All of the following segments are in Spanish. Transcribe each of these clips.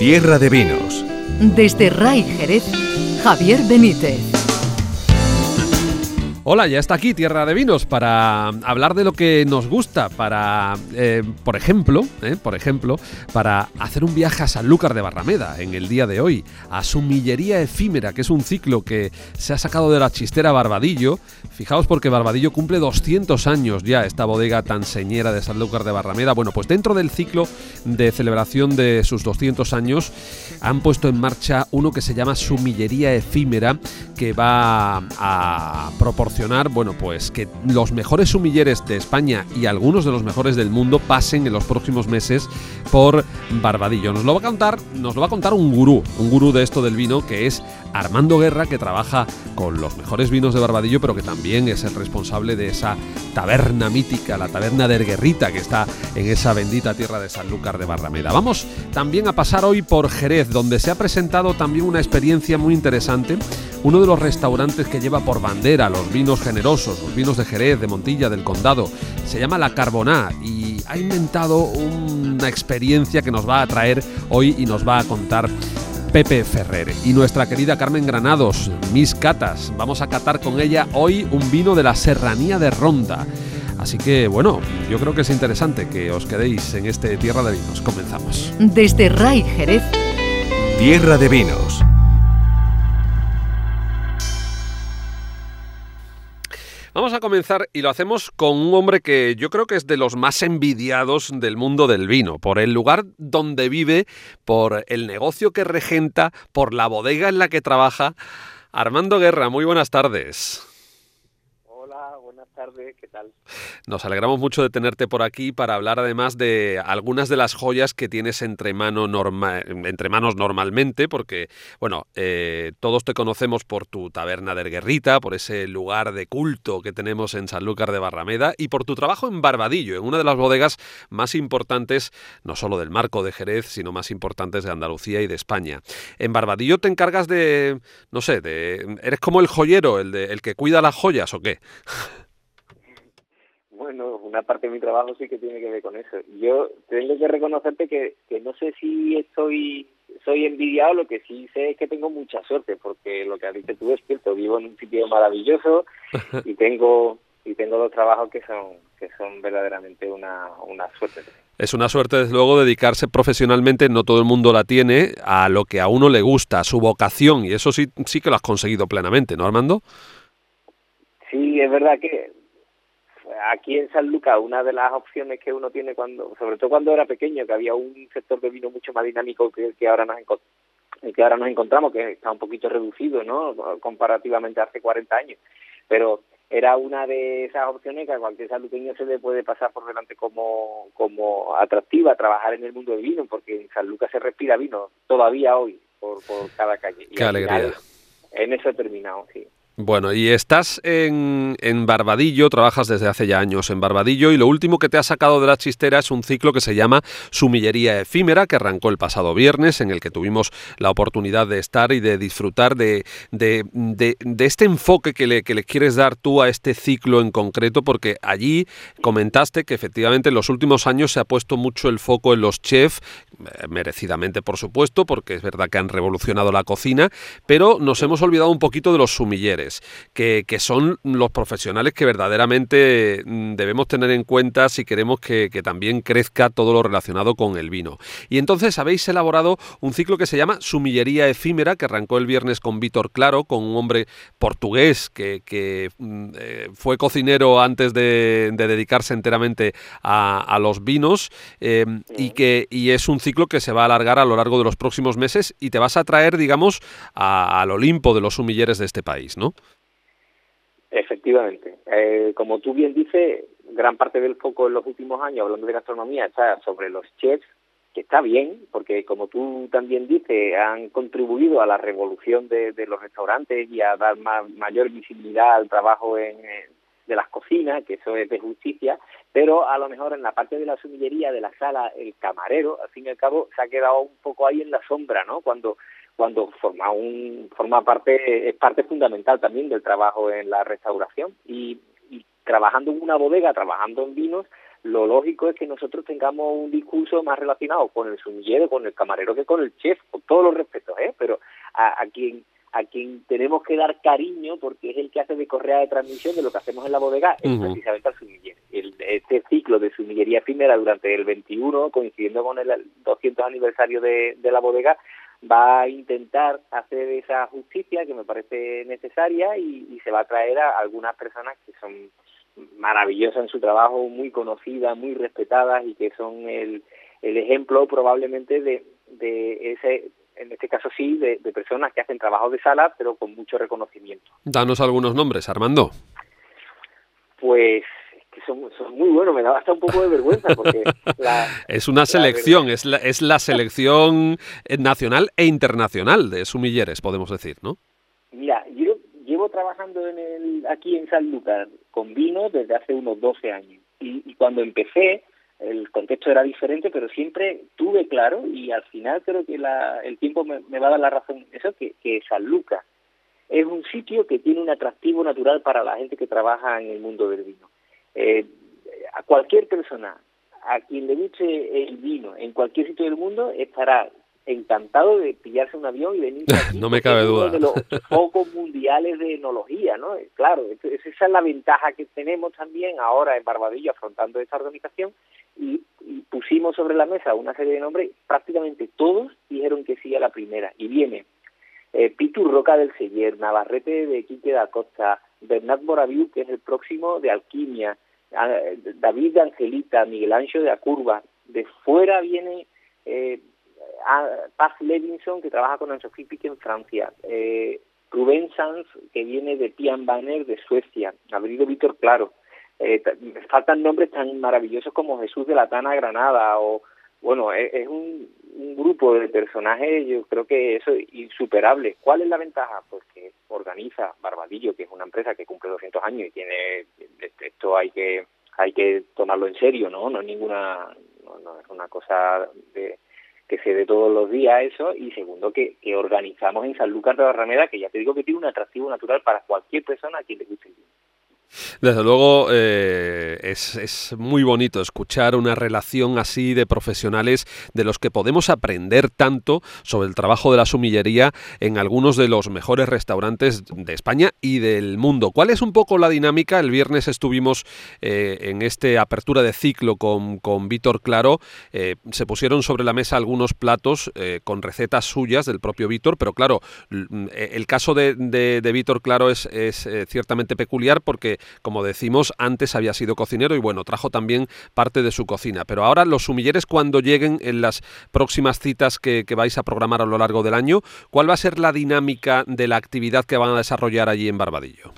Tierra de Vinos. Desde Ray Jerez, Javier Benítez. Hola, ya está aquí Tierra de Vinos para hablar de lo que nos gusta, para, eh, por ejemplo, eh, por ejemplo, para hacer un viaje a Sanlúcar de Barrameda en el día de hoy, a su millería efímera, que es un ciclo que se ha sacado de la chistera Barbadillo. Fijaos porque Barbadillo cumple 200 años ya, esta bodega tan señera de Sanlúcar de Barrameda. Bueno, pues dentro del ciclo de celebración de sus 200 años han puesto en marcha uno que se llama su millería efímera, que va a proporcionar bueno, pues que los mejores sumilleres de España y algunos de los mejores del mundo pasen en los próximos meses por Barbadillo. Nos lo va a contar, nos lo va a contar un gurú, un gurú de esto del vino que es Armando Guerra, que trabaja con los mejores vinos de Barbadillo, pero que también es el responsable de esa taberna mítica, la taberna de Erguerrita, que está en esa bendita tierra de Sanlúcar de Barrameda. Vamos también a pasar hoy por Jerez, donde se ha presentado también una experiencia muy interesante uno de los restaurantes que lleva por bandera los vinos generosos, los vinos de Jerez, de Montilla, del Condado. Se llama La Carboná y ha inventado una experiencia que nos va a traer hoy y nos va a contar Pepe Ferrer y nuestra querida Carmen Granados, Mis Catas. Vamos a catar con ella hoy un vino de la Serranía de Ronda. Así que bueno, yo creo que es interesante que os quedéis en este Tierra de Vinos. Comenzamos. Desde Ray Jerez. Tierra de Vinos Vamos a comenzar y lo hacemos con un hombre que yo creo que es de los más envidiados del mundo del vino, por el lugar donde vive, por el negocio que regenta, por la bodega en la que trabaja. Armando Guerra, muy buenas tardes. Nos alegramos mucho de tenerte por aquí para hablar además de algunas de las joyas que tienes entre, mano manos normalmente, porque, bueno, eh, todos te conocemos por tu taberna de Erguerrita, por ese lugar de culto que tenemos en Sanlúcar de Barrameda y por tu trabajo en Barbadillo, en una de las bodegas más importantes, no solo del marco de Jerez, sino más importantes de Andalucía y de España. En Barbadillo te encargas de, no sé, de, eres como el joyero, el, de, el que cuida las joyas o qué? Bueno, una parte de mi trabajo sí que tiene que ver con eso. Yo tengo que reconocerte que, que no sé si estoy soy envidiado, lo que sí sé es que tengo mucha suerte, porque lo que has dicho tú es cierto, vivo en un sitio maravilloso y tengo y tengo dos trabajos que son que son verdaderamente una, una suerte. Es una suerte, desde luego, dedicarse profesionalmente, no todo el mundo la tiene, a lo que a uno le gusta, a su vocación, y eso sí, sí que lo has conseguido plenamente, ¿no, Armando? Sí, es verdad que aquí en San Lucas una de las opciones que uno tiene cuando, sobre todo cuando era pequeño, que había un sector de vino mucho más dinámico que, que ahora nos que ahora nos encontramos, que está un poquito reducido, ¿no? Comparativamente a hace 40 años. Pero era una de esas opciones que a cualquier saluqueño se le puede pasar por delante como, como atractiva trabajar en el mundo del vino, porque en San Lucas se respira vino todavía hoy por, por cada calle. Qué alegría. en eso he terminado, sí. Bueno, y estás en, en, Barbadillo, trabajas desde hace ya años en Barbadillo y lo último que te ha sacado de la chistera es un ciclo que se llama Sumillería Efímera, que arrancó el pasado viernes, en el que tuvimos la oportunidad de estar y de disfrutar de, de, este enfoque que le, que le, quieres dar tú a este ciclo en concreto, porque allí comentaste que efectivamente en los últimos años se ha puesto mucho el foco en los chefs, eh, merecidamente por supuesto, porque es verdad que han revolucionado la cocina, pero nos hemos olvidado un poquito de los sumilleres que, son los profesionales que verdaderamente mm, debemos tener en cuenta si queremos que, también crezca todo lo relacionado con el vino. Y entonces habéis elaborado un ciclo que se llama Sumillería Efímera, que arrancó el viernes con Víctor Claro, con un hombre portugués que, mm, eh, fue cocinero antes de, dedicarse enteramente a, los vinos eh, y que y es un ciclo que se va a alargar a lo largo de los próximos meses y te vas a traer, digamos, al Olimpo de los sumilleres de este país, ¿no? Efectivamente. Eh, como tú bien dices, gran parte del foco en los últimos años, hablando de gastronomía, está sobre los chefs, que está bien, porque como tú también dices, han contribuido a la revolución de, los restaurantes y a dar mayor visibilidad al trabajo en, de las cocinas, que eso es de justicia, pero a lo mejor en la parte de la sumillería, de la sala, el camarero, al fin y al cabo, se ha quedado un poco ahí en la sombra, ¿no? Cuando cuando forma un forma parte es parte fundamental también del trabajo en la restauración y, trabajando en una bodega, trabajando en vinos, lo lógico es que nosotros tengamos un discurso más relacionado con el sumillero, con el camarero que con el chef, con todos los respetos, ¿eh? Pero a, a quien a quien tenemos que dar cariño porque es el que hace de correa de transmisión de lo que hacemos en la bodega, es precisamente al sumiller. El, este ciclo de sumillería efímera durante el 21, coincidiendo con el 200 aniversario de, de la bodega, va a intentar hacer esa justicia que me parece necesaria y, y se va a traer a algunas personas que son maravillosas en su trabajo, muy conocidas, muy respetadas y que son el, el ejemplo probablemente de, de ese en este caso sí, de, de personas que hacen trabajo de sala, pero con mucho reconocimiento. Danos algunos nombres, Armando. Pues que son, son, muy buenos, me da hasta un poco de vergüenza porque la, es una selección, es, la, es la selección nacional e internacional de sumilleres, podemos decir, ¿no? Mira, yo llevo trabajando en el, aquí en Sanlúcar con vino desde hace unos 12 años y, y cuando empecé el contexto era diferente, pero siempre tuve claro y al final creo que la, el tiempo me, me, va a dar la razón eso que, que San Lucas es un sitio que tiene un atractivo natural para la gente que trabaja en el mundo del vino. Eh, a cualquier persona a quien le guste el vino en cualquier sitio del mundo estará encantado de pillarse un avión y venir aquí. no me cabe duda. Uno de los focos mundiales de enología, ¿no? Claro, esa es la ventaja que tenemos también ahora en Barbadillo afrontando esta organización y, y, pusimos sobre la mesa una serie de nombres, prácticamente todos dijeron que sí a la primera. Y viene eh, Pitu Roca del Seller, Navarrete de Quique da Costa, Bernat Moraviu, que es el próximo de Alquimia, David de Angelita, Miguel Ancho de Acurva. De fuera viene eh, Paz Levinson, que trabaja con Pique en Francia. Eh, Rubén Sanz, que viene de Pian Banner de Suecia. Ha venido Víctor Claro. Eh, faltan nombres tan maravillosos como Jesús de la Tana Granada o bueno es, es un, un, grupo de personajes yo creo que eso es insuperable ¿cuál es la ventaja? pues organiza Barbadillo que es una empresa que cumple 200 años y tiene esto hay que hay que tomarlo en serio no no es ninguna no, no es una cosa de que se dé todos los días eso. Y segundo que, que organizamos en Sanlúcar de Barrameda que ya te digo que tiene un atractivo natural para cualquier persona a quien le guste desde luego eh, es, muy bonito escuchar una relación así de profesionales de los que podemos aprender tanto sobre el trabajo de la sumillería en algunos de los mejores restaurantes de España y del mundo. ¿Cuál es un poco la dinámica? El viernes estuvimos eh, en este apertura de ciclo con, con Víctor Claro. Eh, se pusieron sobre la mesa algunos platos con recetas suyas del propio Víctor, pero claro, el caso de, de, de Víctor Claro es, es ciertamente peculiar porque como decimos, antes había sido cocinero y bueno, trajo también parte de su cocina. Pero ahora los sumilleres cuando lleguen en las próximas citas que, vais a programar a lo largo del año, ¿cuál va a ser la dinámica de la actividad que van a desarrollar allí en Barbadillo?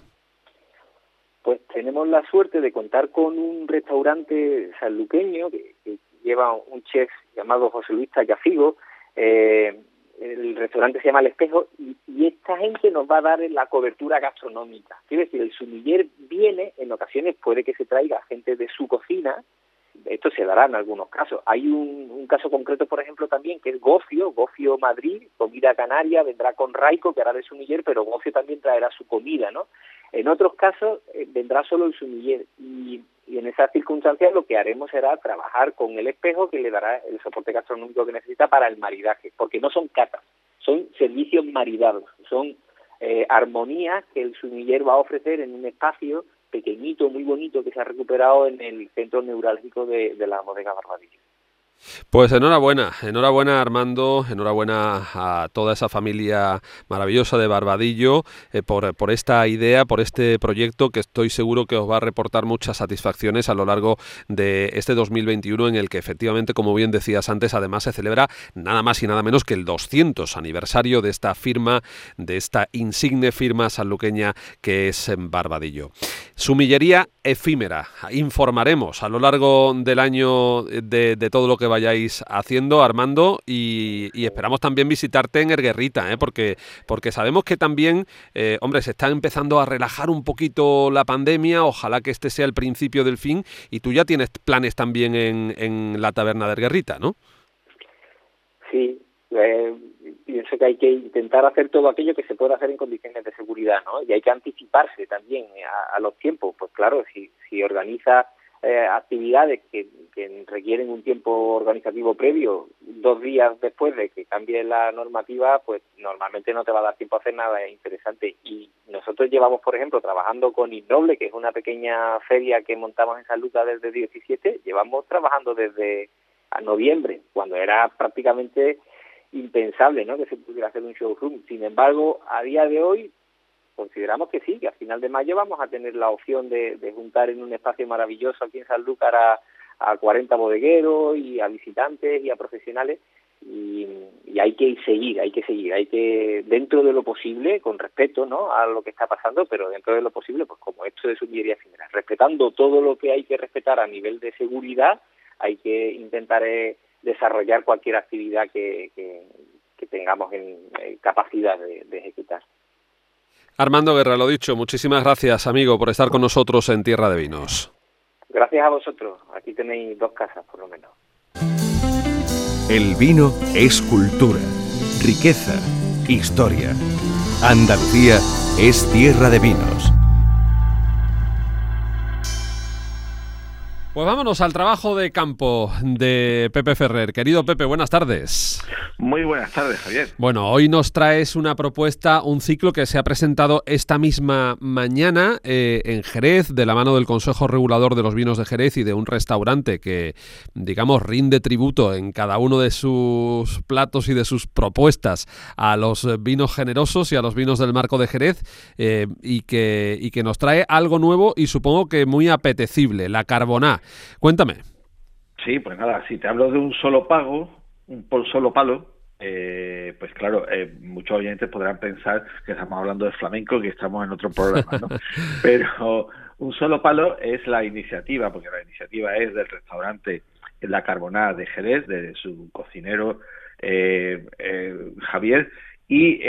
Pues tenemos la suerte de contar con un restaurante sanluqueño que, que lleva un chef llamado José Luis Tallafigo, eh, el restaurante se llama El Espejo y, esta gente nos va a dar la cobertura gastronómica. Quiere decir, el sumiller viene, en ocasiones puede que se traiga gente de su cocina, esto se dará en algunos casos. Hay un, un caso concreto, por ejemplo, también, que es Gofio, Gofio Madrid, comida canaria, vendrá con Raico, que hará de sumiller, pero Gofio también traerá su comida, ¿no? En otros casos eh, vendrá solo el sumiller y, y en esas circunstancias lo que haremos será trabajar con el espejo que le dará el soporte gastronómico que necesita para el maridaje, porque no son catas, son servicios maridados, son eh, armonías que el sumiller va a ofrecer en un espacio pequeñito, muy bonito, que se ha recuperado en el centro neurálgico de, de la bodega Barbadillo. Pues enhorabuena, enhorabuena Armando, enhorabuena a toda esa familia maravillosa de Barbadillo eh, por, por, esta idea, por este proyecto que estoy seguro que os va a reportar muchas satisfacciones a lo largo de este 2021 en el que efectivamente, como bien decías antes, además se celebra nada más y nada menos que el 200 aniversario de esta firma, de esta insigne firma sanluqueña que es en Barbadillo. Sumillería efímera, informaremos a lo largo del año de, de todo lo que vayáis haciendo, Armando, y, esperamos también visitarte en Erguerrita, ¿eh? porque, porque sabemos que también, eh, hombre, se está empezando a relajar un poquito la pandemia, ojalá que este sea el principio del fin, y tú ya tienes planes también en, en la taberna de Erguerrita, ¿no? Sí, eh, pienso que hay que intentar hacer todo aquello que se pueda hacer en condiciones de seguridad, ¿no? Y hay que anticiparse también a, a los tiempos, pues claro, si, si organiza eh, actividades que, requieren un tiempo organizativo previo, dos días después de que cambie la normativa, pues normalmente no te va a dar tiempo a hacer nada interesante. Y nosotros llevamos, por ejemplo, trabajando con Innoble, que es una pequeña feria que montamos en San Lucas desde 17, llevamos trabajando desde a noviembre, cuando era prácticamente impensable ¿no? que se pudiera hacer un showroom. Sin embargo, a día de hoy consideramos que sí, que a final de mayo vamos a tener la opción de, juntar en un espacio maravilloso aquí en Sanlúcar a, a 40 bodegueros y a visitantes y a profesionales y, hay que seguir, hay que seguir, hay que, dentro de lo posible, con respeto ¿no? a lo que está pasando, pero dentro de lo posible, pues como esto es sumillería final, respetando todo lo que hay que respetar a nivel de seguridad, hay que intentar eh, desarrollar cualquier actividad que, que, tengamos en, capacidad de ejecutar. Armando Guerra, lo dicho, muchísimas gracias, amigo, por estar con nosotros en Tierra de Vinos. Gracias a vosotros. Aquí tenéis dos casas, por lo menos. El vino es cultura, riqueza, historia. Andalucía es tierra de vinos. Pues vámonos al trabajo de campo de Pepe Ferrer. Querido Pepe, buenas tardes. Muy buenas tardes, Javier. Bueno, hoy nos traes una propuesta, un ciclo que se ha presentado esta misma mañana eh, en Jerez, de la mano del Consejo Regulador de los Vinos de Jerez y de un restaurante que, digamos, rinde tributo en cada uno de sus platos y de sus propuestas a los vinos generosos y a los vinos del marco de Jerez eh, y, que, y que nos trae algo nuevo y supongo que muy apetecible, la carboná. Cuéntame. Sí, pues nada, si te hablo de un solo pago, un por solo palo, eh, pues claro, eh, muchos oyentes podrán pensar que estamos hablando de flamenco y que estamos en otro programa, ¿no? Pero un solo palo es la iniciativa, porque la iniciativa es del restaurante La Carbonada de Jerez, de su cocinero eh, Javier, y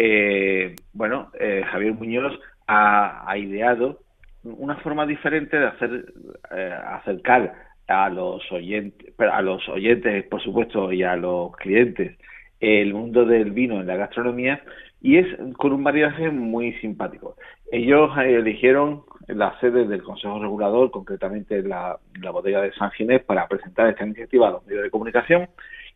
bueno, Javier Muñoz ha, ha ideado una forma diferente de hacer eh, acercar a los oyentes, a los oyentes, por supuesto, y a los clientes el mundo del vino en la gastronomía y es con un maridaje muy simpático. Ellos eh, eligieron la sede del Consejo Regulador, concretamente la, la bodega de San Ginés, para presentar esta iniciativa a los medios de comunicación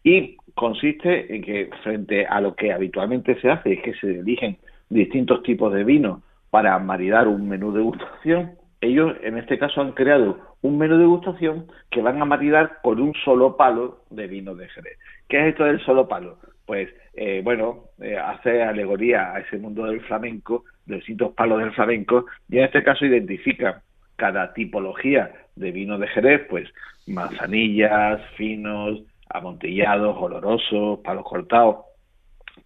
y consiste en que frente a lo que habitualmente se hace, es que se eligen distintos tipos de vino para maridar un menú de gustación, ellos en este caso han creado un menú de gustación que van a maridar con un solo palo de vino de Jerez. ¿Qué es esto del solo palo? Pues eh, bueno, eh, hace alegoría a ese mundo del flamenco, de distintos palos del flamenco, y en este caso identifica cada tipología de vino de Jerez, pues manzanillas, finos, amontillados, olorosos, palos cortados,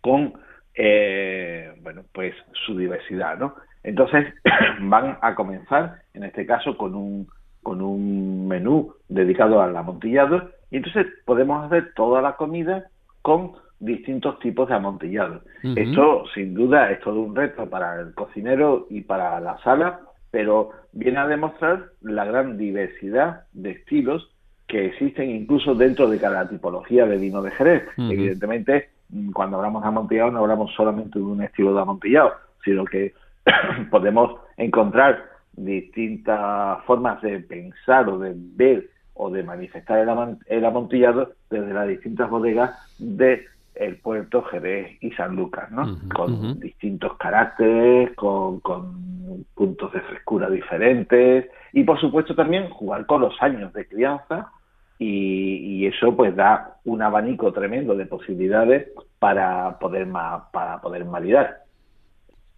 con eh, bueno, pues su diversidad, ¿no? Entonces van a comenzar, en este caso, con un, con un menú dedicado al amontillado y entonces podemos hacer toda la comida con distintos tipos de amontillado. Esto, sin duda, es todo un reto para el cocinero y para la sala, pero viene a demostrar la gran diversidad de estilos que existen incluso dentro de cada tipología de vino de Jerez. Evidentemente, cuando hablamos de amontillado no hablamos solamente de un estilo de amontillado, sino que podemos encontrar distintas formas de pensar o de ver o de manifestar el, amontillado desde las distintas bodegas de el puerto Jerez y San Lucas, ¿no? con distintos caracteres, con, puntos de frescura diferentes y por supuesto también jugar con los años de crianza y, eso pues da un abanico tremendo de posibilidades para poder para poder validar.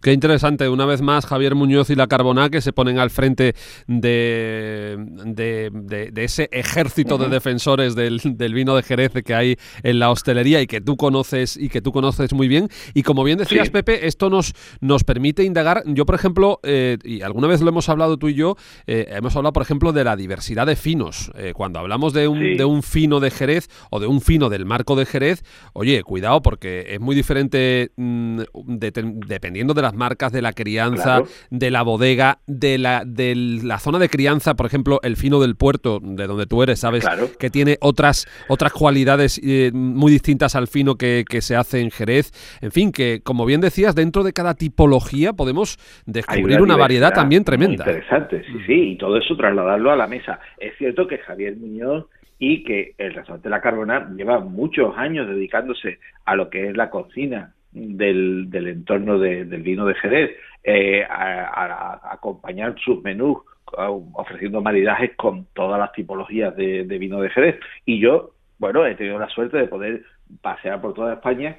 Qué interesante, una vez más, Javier Muñoz y la Carboná que se ponen al frente de, de, ese ejército de defensores del, vino de Jerez que hay en la hostelería y que tú conoces y que tú conoces muy bien. Y como bien decías, Pepe, esto nos, nos permite indagar. Yo, por ejemplo, eh, y alguna vez lo hemos hablado tú y yo, eh, hemos hablado, por ejemplo, de la diversidad de finos. Eh, cuando hablamos de un, de un fino de Jerez o de un fino del marco de Jerez, oye, cuidado, porque es muy diferente mm, dependiendo de las las marcas, de la crianza, de la bodega, de la, de la zona de crianza, por ejemplo, el fino del puerto, de donde tú eres, ¿sabes? Que tiene otras, otras cualidades eh, muy distintas al fino que, que, se hace en Jerez. En fin, que como bien decías, dentro de cada tipología podemos descubrir una, variedad también tremenda. interesante, sí, sí, y todo eso trasladarlo a la mesa. Es cierto que Javier Muñoz y que el restaurante La Carbona lleva muchos años dedicándose a lo que es la cocina del, del entorno del vino de Jerez, eh, a, acompañar sus menús ofreciendo maridajes con todas las tipologías de, vino de Jerez. Y yo, bueno, he tenido la suerte de poder pasear por toda España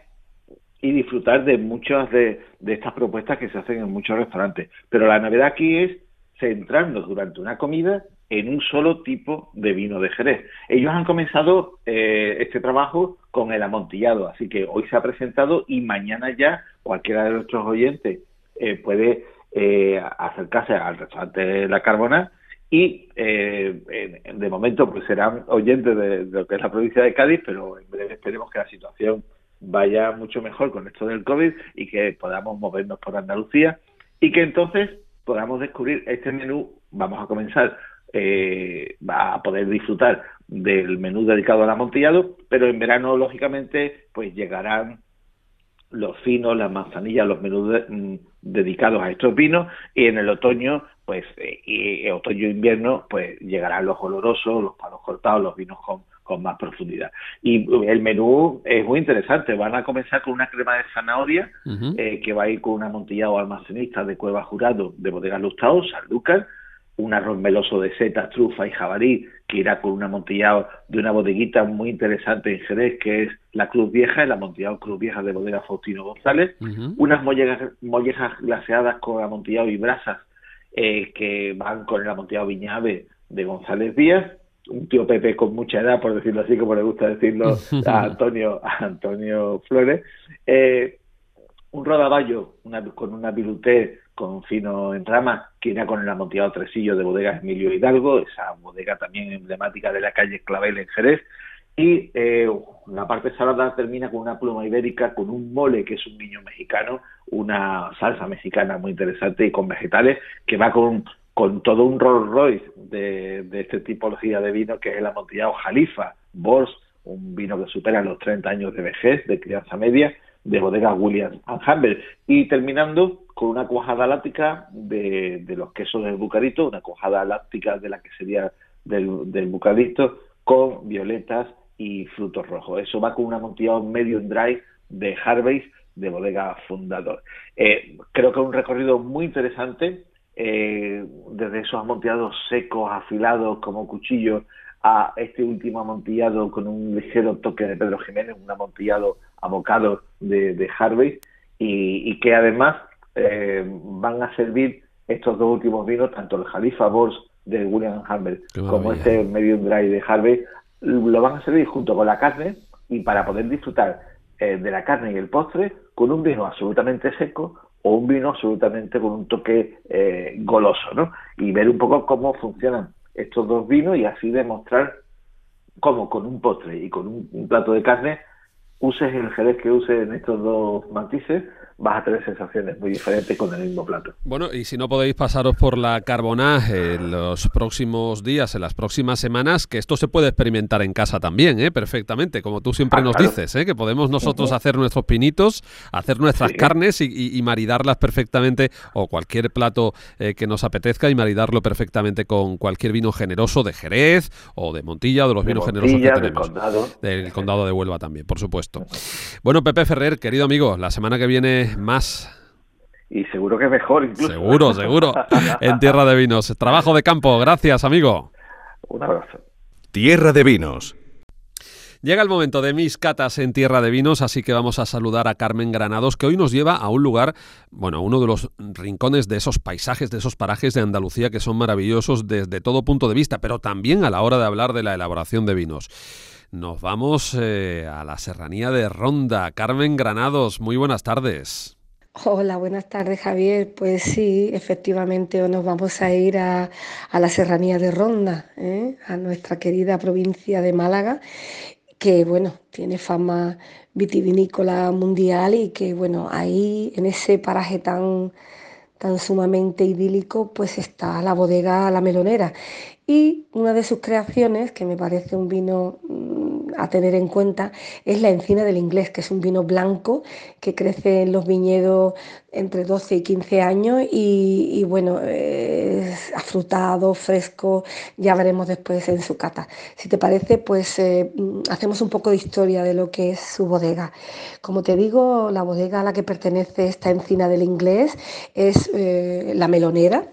y disfrutar de muchas de, de estas propuestas que se hacen en muchos restaurantes. Pero la novedad aquí es centrarnos durante una comida en un solo tipo de vino de Jerez. Ellos han comenzado eh, este trabajo con el amontillado, así que hoy se ha presentado y mañana ya cualquiera de nuestros oyentes eh, puede eh, acercarse al restaurante La Carbona y de momento pues serán oyentes de, lo que es la provincia de Cádiz, pero en breve esperemos que la situación vaya mucho mejor con esto del COVID y que podamos movernos por Andalucía y que entonces podamos descubrir este menú. Vamos a comenzar eh, va a poder disfrutar del menú dedicado al amontillado, pero en verano, lógicamente, pues llegarán los finos, las manzanillas, los menús mm, dedicados a estos vinos, y en el otoño, pues, eh, y, otoño-invierno, pues llegarán los olorosos, los palos cortados, los vinos con, con más profundidad. Y el menú es muy interesante. Van a comenzar con una crema de zanahoria eh, que va a ir con un amontillado almacenista de Cueva Jurado de Bodega Lustao, San Lucas, un arroz meloso de setas, trufa y jabalí, que irá con un amontillado de una bodeguita muy interesante en Jerez, que es la Cruz Vieja, el amontillado Cruz Vieja de bodega Faustino González, unas mollejas, mollejas, glaseadas con amontillado y brasas, eh, que van con el amontillado Viñave de González Díaz, un tío Pepe con mucha edad, por decirlo así, como le gusta decirlo a Antonio, a Antonio Flores, eh, un rodaballo una, con una viruté con fino en rama, que irá con el amontillado tresillo de bodega Emilio Hidalgo, esa bodega también emblemática de la calle Clavel en Jerez. Y eh, la parte salada termina con una pluma ibérica, con un mole, que es un niño mexicano, una salsa mexicana muy interesante y con vegetales, que va con, con todo un Rolls Royce de, de esta tipología de vino, que es el amontillado Jalifa, Bors, un vino que supera los 30 años de vejez, de crianza media, de bodega Williams Humber. Y terminando con una cuajada láctica de, de, los quesos del bucarito, una cuajada láctica de la que sería del, del bucarito, con violetas y frutos rojos. Eso va con un amontillado medium dry de Harvey's de bodega Fundador. Eh, creo que es un recorrido muy interesante, eh, desde esos amontillados secos, afilados como cuchillos, a este último amontillado con un ligero toque de Pedro Jiménez, un amontillado abocado de, de Harvey, y, que además eh, van a servir estos dos últimos vinos, tanto el Jalifa Bors de William Humber como este Medium Dry de Harvey, lo van a servir junto con la carne y para poder disfrutar eh, de la carne y el postre con un vino absolutamente seco o un vino absolutamente con un toque eh, goloso, ¿no? Y ver un poco cómo funcionan estos dos vinos y así demostrar cómo con un postre y con un plato de carne uses el jerez que uses en estos dos matices, vas a tener sensaciones muy diferentes con el mismo plato. Bueno, y si no podéis pasaros por la carbonaje en los próximos días, en las próximas semanas, que esto se puede experimentar en casa también, ¿eh? perfectamente, como tú siempre ah, nos dices, ¿eh? que podemos nosotros hacer nuestros pinitos, hacer nuestras carnes y, maridarlas perfectamente, o cualquier plato eh, que nos apetezca y maridarlo perfectamente con cualquier vino generoso de Jerez o de Montilla o de los vinos generosos que tenemos. Condado. Del condado de Huelva también, por supuesto. Bueno, Pepe Ferrer, querido amigo, la semana que viene más. Y seguro que mejor incluso. Seguro, seguro. en Tierra de Vinos. Trabajo de campo. Gracias, amigo. Un abrazo. Tierra de Vinos. Llega el momento de mis catas en Tierra de Vinos, así que vamos a saludar a Carmen Granados, que hoy nos lleva a un lugar, bueno, uno de los rincones de esos paisajes, de esos parajes de Andalucía que son maravillosos desde todo punto de vista, pero también a la hora de hablar de la elaboración de vinos. Nos vamos eh, a la serranía de Ronda. Carmen Granados, muy buenas tardes. Hola, buenas tardes Javier. Pues sí, efectivamente hoy nos vamos a ir a, la serranía de Ronda, ¿eh? a nuestra querida provincia de Málaga, que bueno, tiene fama vitivinícola mundial y que bueno, ahí en ese paraje tan, tan sumamente idílico, pues está la bodega La Melonera. Y una de sus creaciones, que me parece un vino mm, a tener en cuenta, es la encina del inglés, que es un vino blanco que crece en los viñedos entre 12 y 15 años y, bueno, es afrutado, fresco, ya veremos después en su cata. Si te parece, pues eh, mm, hacemos un poco de historia de lo que es su bodega. Como te digo, la bodega a la que pertenece esta encina del inglés es eh, la melonera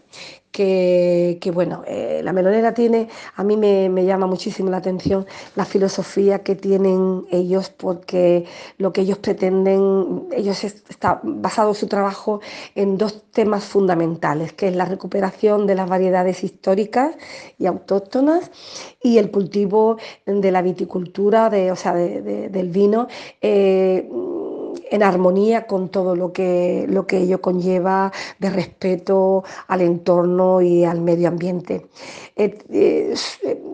que, bueno, eh, la melonera tiene, a mí me, llama muchísimo la atención la filosofía que tienen ellos, porque lo que ellos pretenden, ellos está basado su trabajo en dos temas fundamentales, que es la recuperación de las variedades históricas y autóctonas y el cultivo de la viticultura, de, o sea, del vino. Eh, en armonía con todo lo que, lo que ello conlleva de respeto al entorno y al medio ambiente. Eh,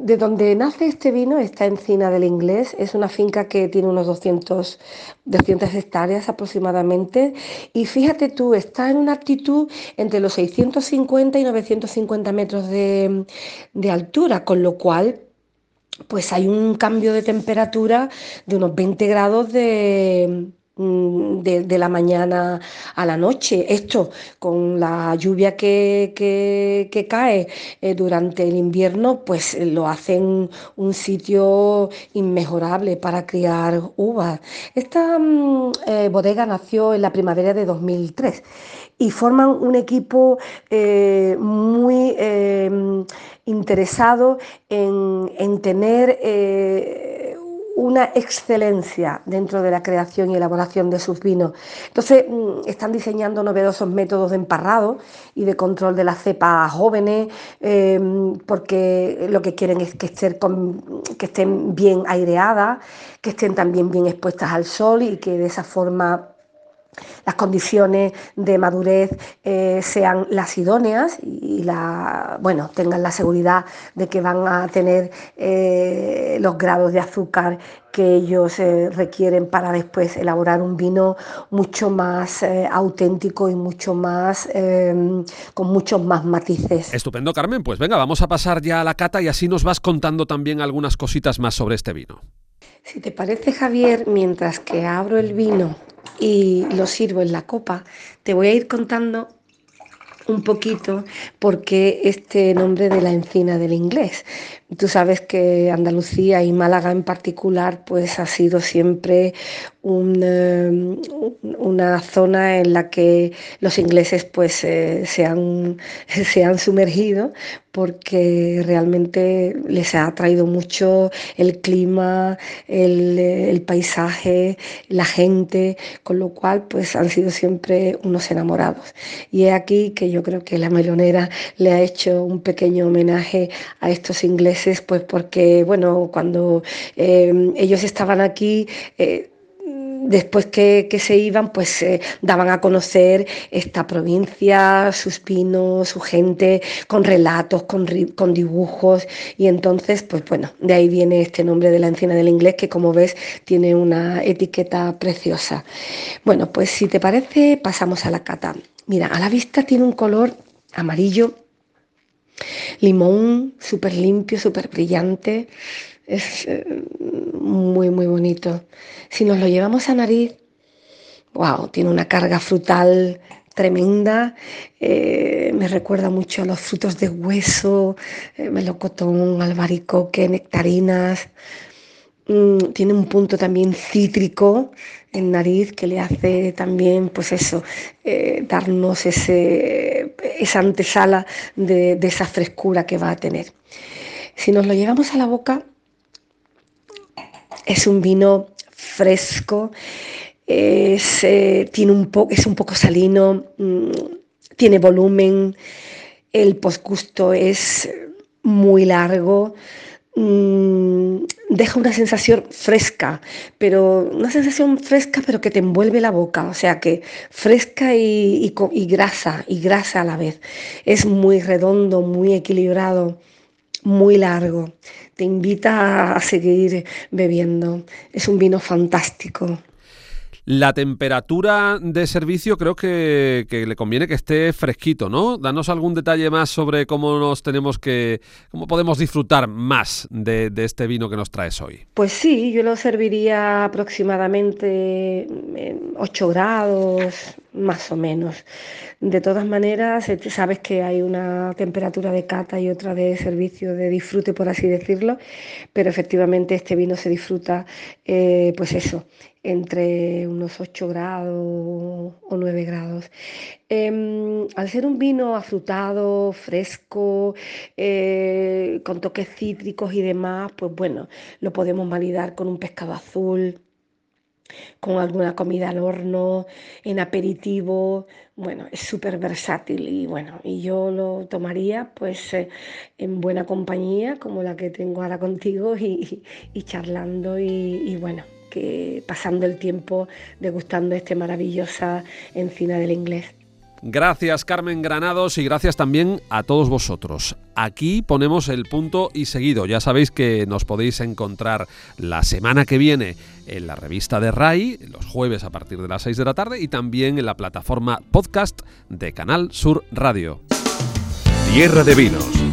de donde nace este vino, esta encina del inglés, es una finca que tiene unos 200, 200 hectáreas aproximadamente y fíjate tú, está en una altitud entre los 650 y 950 metros de, de altura, con lo cual pues hay un cambio de temperatura de unos 20 grados de, Mm, de, la mañana a la noche. Esto con la lluvia que, cae eh, durante el invierno, pues lo hacen un sitio inmejorable para criar uvas. Esta mm, eh, bodega nació en la primavera de 2003 y forman un equipo eh, muy interesado en, en tener una excelencia dentro de la creación y elaboración de sus vinos. Entonces, mm, están diseñando novedosos métodos de emparrado y de control de las cepas jóvenes, em, porque lo que quieren es que estén, que estén bien aireadas, que estén también bien expuestas al sol y que de esa forma las condiciones de madurez eh, sean las idóneas y la, bueno, tengan la seguridad de que van a tener eh, los grados de azúcar que ellos eh, requieren para después elaborar un vino mucho más auténtico y mucho más con muchos más matices. Estupendo, Carmen. Pues venga, vamos a pasar ya a la cata y así nos vas contando también algunas cositas más sobre este vino. Si te parece, Javier, mientras que abro el vino y lo sirvo en la copa, te voy a ir contando un poquito por qué este nombre de la encina del inglés. Tú sabes que Andalucía y Málaga en particular pues ha sido siempre una, una zona en la que los ingleses pues eh, se, han, se han sumergido porque realmente les ha atraído mucho el clima, el, el, paisaje, la gente, con lo cual pues han sido siempre unos enamorados. Y es aquí que yo creo que la melonera le ha hecho un pequeño homenaje a estos ingleses pues porque, bueno, cuando eh, ellos estaban aquí, eh, después que, se iban, pues eh, daban a conocer esta provincia, sus pinos, su gente, con relatos, con, con, dibujos. Y entonces, pues bueno, de ahí viene este nombre de la encina del inglés, que como ves tiene una etiqueta preciosa. Bueno, pues si te parece, pasamos a la cata. Mira, a la vista tiene un color amarillo Limón, súper limpio, súper brillante. Es eh, muy, muy bonito. Si nos lo llevamos a nariz, wow, tiene una carga frutal tremenda. Eh, me recuerda mucho a los frutos de hueso, eh, melocotón, albaricoque, nectarinas. Mm, tiene un punto también cítrico en nariz que le hace también, pues eso, eh, darnos ese, esa antesala de, esa frescura que va a tener. Si nos lo llevamos a la boca, es un vino fresco, es, eh, tiene un es un poco salino, mm, tiene volumen, el posgusto es muy largo. Mm, deja una sensación fresca, pero una sensación fresca pero que te envuelve la boca, o sea que fresca y, y, grasa, y grasa a la vez. Es muy redondo, muy equilibrado. muy largo. Te invita a seguir bebiendo. Es un vino fantástico. La temperatura de servicio creo que, le conviene que esté fresquito, ¿no? Danos algún detalle más sobre cómo nos tenemos que, cómo podemos disfrutar más de, este vino que nos traes hoy. Pues sí, yo lo serviría aproximadamente en 8 grados, más o menos. De todas maneras, este, sabes que hay una temperatura de cata y otra de servicio de disfrute, por así decirlo, pero efectivamente este vino se disfruta, eh, pues eso, entre unos 8 grados o 9 grados. Em, al ser un vino afrutado, fresco, eh, con toques cítricos y demás, pues bueno, lo podemos validar con un pescado azul, con alguna comida al horno, en aperitivo, bueno, es súper versátil y bueno, y yo lo tomaría pues eh, en buena compañía como la que tengo ahora contigo y, charlando y bueno, que pasando el tiempo degustando este maravillosa encina del inglés. Gracias Carmen Granados y gracias también a todos vosotros. Aquí ponemos el punto y seguido. Ya sabéis que nos podéis encontrar la semana que viene en la revista de RAI, los jueves a partir de las 6 de la tarde y también en la plataforma podcast de Canal Sur Radio. Tierra de Vinos